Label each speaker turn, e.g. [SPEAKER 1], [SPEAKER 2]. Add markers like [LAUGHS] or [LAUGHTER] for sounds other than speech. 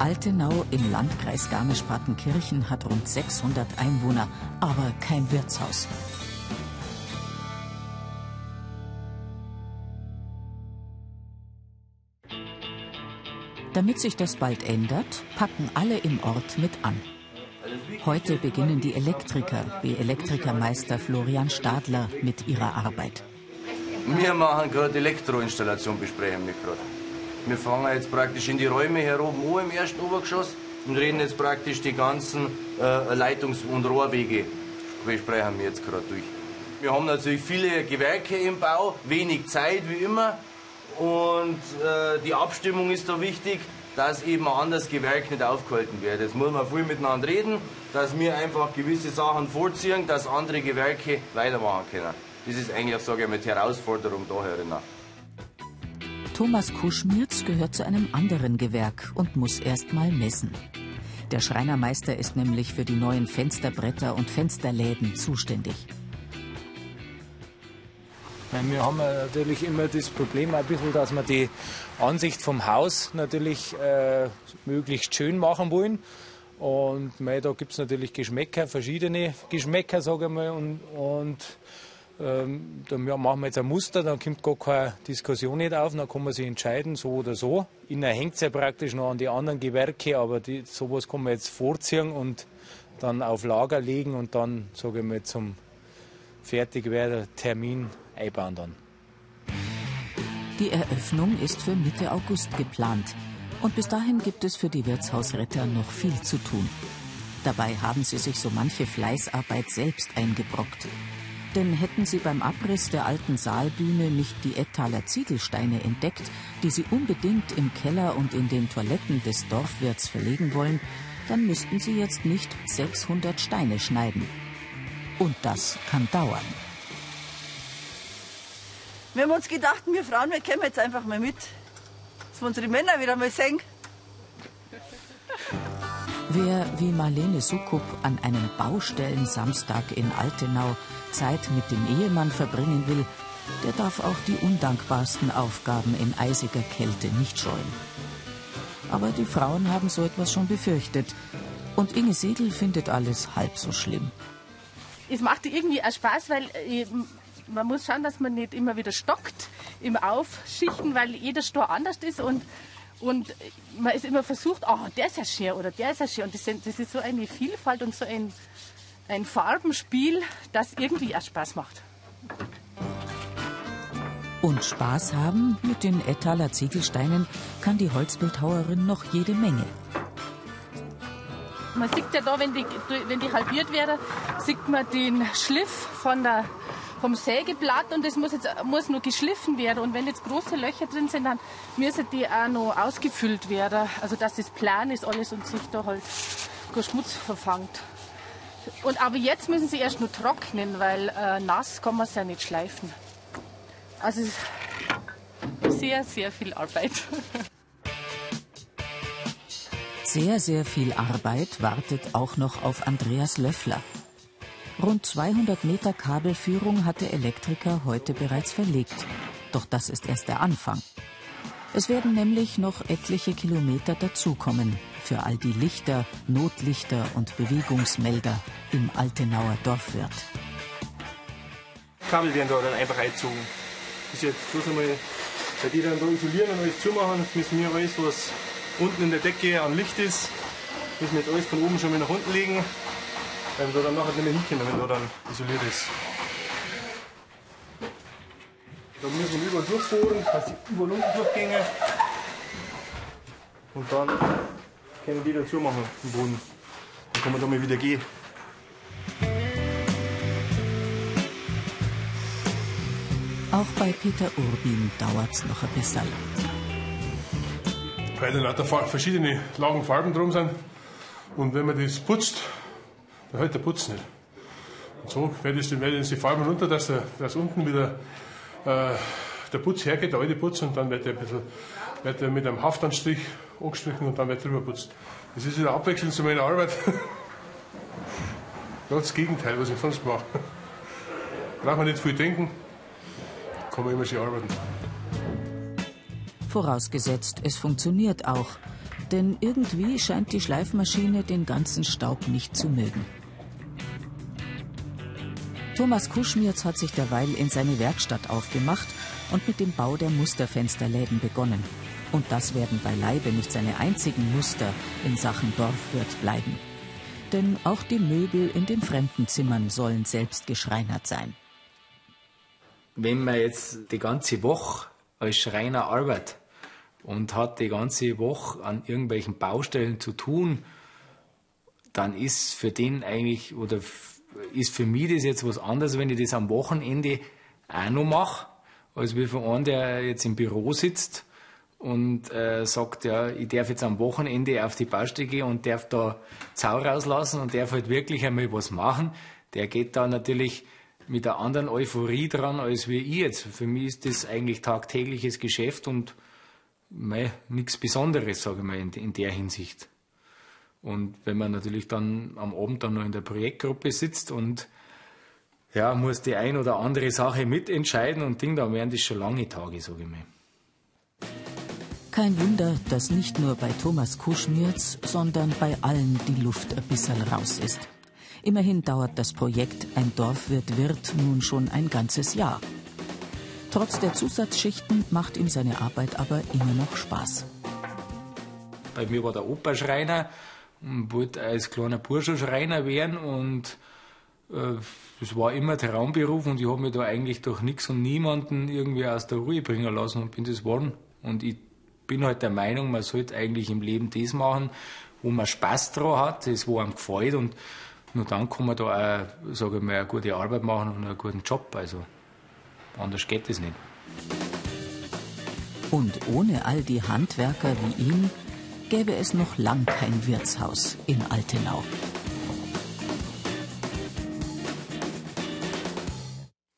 [SPEAKER 1] Altenau im Landkreis Garmisch-Partenkirchen hat rund 600 Einwohner, aber kein Wirtshaus. Damit sich das bald ändert, packen alle im Ort mit an. Heute beginnen die Elektriker, wie Elektrikermeister Florian Stadler, mit ihrer Arbeit.
[SPEAKER 2] Wir machen gerade Elektroinstallation, besprechen wir gerade. Wir fangen jetzt praktisch in die Räume hier oben an im ersten Obergeschoss und reden jetzt praktisch die ganzen äh, Leitungs- und Rohrwege, besprechen wir jetzt gerade durch. Wir haben natürlich viele Gewerke im Bau, wenig Zeit wie immer und äh, die Abstimmung ist da wichtig dass eben ein anderes Gewerk nicht aufgehalten wird. Jetzt muss man viel miteinander reden, dass wir einfach gewisse Sachen vorziehen, dass andere Gewerke weitermachen können. Das ist eigentlich, sage ich mal, die Herausforderung da herin.
[SPEAKER 1] Thomas Kuschmirz gehört zu einem anderen Gewerk und muss erst mal messen. Der Schreinermeister ist nämlich für die neuen Fensterbretter und Fensterläden zuständig.
[SPEAKER 3] Wir haben natürlich immer das Problem ein bisschen, dass wir die Ansicht vom Haus natürlich äh, möglichst schön machen wollen. Und mei, da gibt es natürlich Geschmäcker, verschiedene Geschmäcker, sage ich mal. Und, und ähm, dann machen wir jetzt ein Muster, dann kommt gar keine Diskussion nicht auf, dann kann man sich entscheiden, so oder so. Innen hängt es ja praktisch noch an die anderen Gewerke, aber die, sowas kann man jetzt vorziehen und dann auf Lager legen und dann, sage ich mal, zum Fertigwerden Termin einbauen dann.
[SPEAKER 1] Die Eröffnung ist für Mitte August geplant. Und bis dahin gibt es für die Wirtshausretter noch viel zu tun. Dabei haben sie sich so manche Fleißarbeit selbst eingebrockt. Denn hätten sie beim Abriss der alten Saalbühne nicht die Ettaler Ziegelsteine entdeckt, die sie unbedingt im Keller und in den Toiletten des Dorfwirts verlegen wollen, dann müssten sie jetzt nicht 600 Steine schneiden. Und das kann dauern.
[SPEAKER 4] Wir haben uns gedacht, wir Frauen, wir kommen jetzt einfach mal mit. Dass wir unsere Männer wieder mal sehen.
[SPEAKER 1] Wer wie Marlene Sukup an einem Baustellensamstag in Altenau Zeit mit dem Ehemann verbringen will, der darf auch die undankbarsten Aufgaben in eisiger Kälte nicht scheuen. Aber die Frauen haben so etwas schon befürchtet. Und Inge Segel findet alles halb so schlimm.
[SPEAKER 5] Es macht irgendwie auch Spaß, weil äh, man muss schauen, dass man nicht immer wieder stockt im Aufschichten, weil jeder Stor anders ist und, und man ist immer versucht, oh, der ist ja schön oder der ist ja schön. Und das, sind, das ist so eine Vielfalt und so ein, ein Farbenspiel, das irgendwie auch Spaß macht.
[SPEAKER 1] Und Spaß haben mit den Ettaler Ziegelsteinen kann die Holzbildhauerin noch jede Menge.
[SPEAKER 5] Man sieht ja da, wenn die, wenn die halbiert werden, sieht man den Schliff von der vom Sägeblatt und das muss jetzt muss nur geschliffen werden. Und wenn jetzt große Löcher drin sind, dann müssen die auch noch ausgefüllt werden. Also dass das plan ist alles und sich da halt kein Schmutz verfangt. Und aber jetzt müssen sie erst nur trocknen, weil äh, nass kann man es ja nicht schleifen. Also sehr, sehr viel Arbeit.
[SPEAKER 1] Sehr, sehr viel Arbeit wartet auch noch auf Andreas Löffler. Rund 200 Meter Kabelführung hat der Elektriker heute bereits verlegt. Doch das ist erst der Anfang. Es werden nämlich noch etliche Kilometer dazukommen für all die Lichter, Notlichter und Bewegungsmelder im Altenauer Dorfwirt.
[SPEAKER 6] Kabel werden da dann einfach eingezogen. Das ist jetzt bloß einmal, weil die dann da isolieren und alles zumachen, müssen wir alles, was unten in der Decke an Licht ist, müssen wir jetzt alles von oben schon mal nach unten legen wenn du dann nachher nicht mehr hinkommen, wenn du dann isoliert ist. Da müssen wir überall durchfahren, dass die überall unten durchgänge. Und dann können die dazu machen im Boden. Dann kann man da mal wieder gehen.
[SPEAKER 1] Auch bei Peter Urbin dauert es noch ein bisschen.
[SPEAKER 7] Weil da lauter verschiedene Lagen Farben drum sind. Und wenn man das putzt, dann hält der Putz nicht. Und so werde ich, werde ich die Farben runter, dass, der, dass unten wieder äh, der Putz hergeht, der alte Putz, und dann wird er, ein bisschen, wird er mit einem Haftanstrich angestrichen und dann wird drüber putzt. Das ist wieder abwechselnd zu meiner Arbeit. [LAUGHS] Ganz das Gegenteil, was ich sonst mache. [LAUGHS] Braucht man nicht viel denken, kann man immer schön arbeiten.
[SPEAKER 1] Vorausgesetzt, es funktioniert auch. Denn irgendwie scheint die Schleifmaschine den ganzen Staub nicht zu mögen. Thomas Kuschmirz hat sich derweil in seine Werkstatt aufgemacht und mit dem Bau der Musterfensterläden begonnen. Und das werden beileibe nicht seine einzigen Muster in Sachen Dorfwirt bleiben. Denn auch die Möbel in den Fremdenzimmern sollen selbst geschreinert sein.
[SPEAKER 3] Wenn man jetzt die ganze Woche als Schreiner arbeitet und hat die ganze Woche an irgendwelchen Baustellen zu tun, dann ist für den eigentlich oder ist für mich das jetzt was anderes, wenn ich das am Wochenende auch noch mache, als wie für einen, der jetzt im Büro sitzt und äh, sagt, ja, ich darf jetzt am Wochenende auf die Baustelle gehen und darf da Zau rauslassen und darf halt wirklich einmal was machen. Der geht da natürlich mit einer anderen Euphorie dran als wie ich jetzt. Für mich ist das eigentlich tagtägliches Geschäft und nichts Besonderes, sage ich mal, in, in der Hinsicht. Und wenn man natürlich dann am Abend dann noch in der Projektgruppe sitzt und ja, muss die ein oder andere Sache mitentscheiden und Ding, dann wären das schon lange Tage, sage ich mal.
[SPEAKER 1] Kein Wunder, dass nicht nur bei Thomas Kuschmirz, sondern bei allen die Luft ein bisschen raus ist. Immerhin dauert das Projekt Ein Dorfwirt wird nun schon ein ganzes Jahr. Trotz der Zusatzschichten macht ihm seine Arbeit aber immer noch Spaß.
[SPEAKER 3] Bei mir war der Opa Schreiner und wollte als kleiner Bursche Schreiner werden und äh, das war immer der Traumberuf und ich habe mich da eigentlich durch nichts und niemanden irgendwie aus der Ruhe bringen lassen und bin das geworden. Und ich bin halt der Meinung, man sollte eigentlich im Leben das machen, wo man Spaß dran hat, das wo einem gefällt und nur dann kann man da auch, sage ich mal, eine gute Arbeit machen und einen guten Job. Also anders geht es nicht.
[SPEAKER 1] Und ohne all die Handwerker wie ihn gäbe es noch lang kein Wirtshaus in Altenau.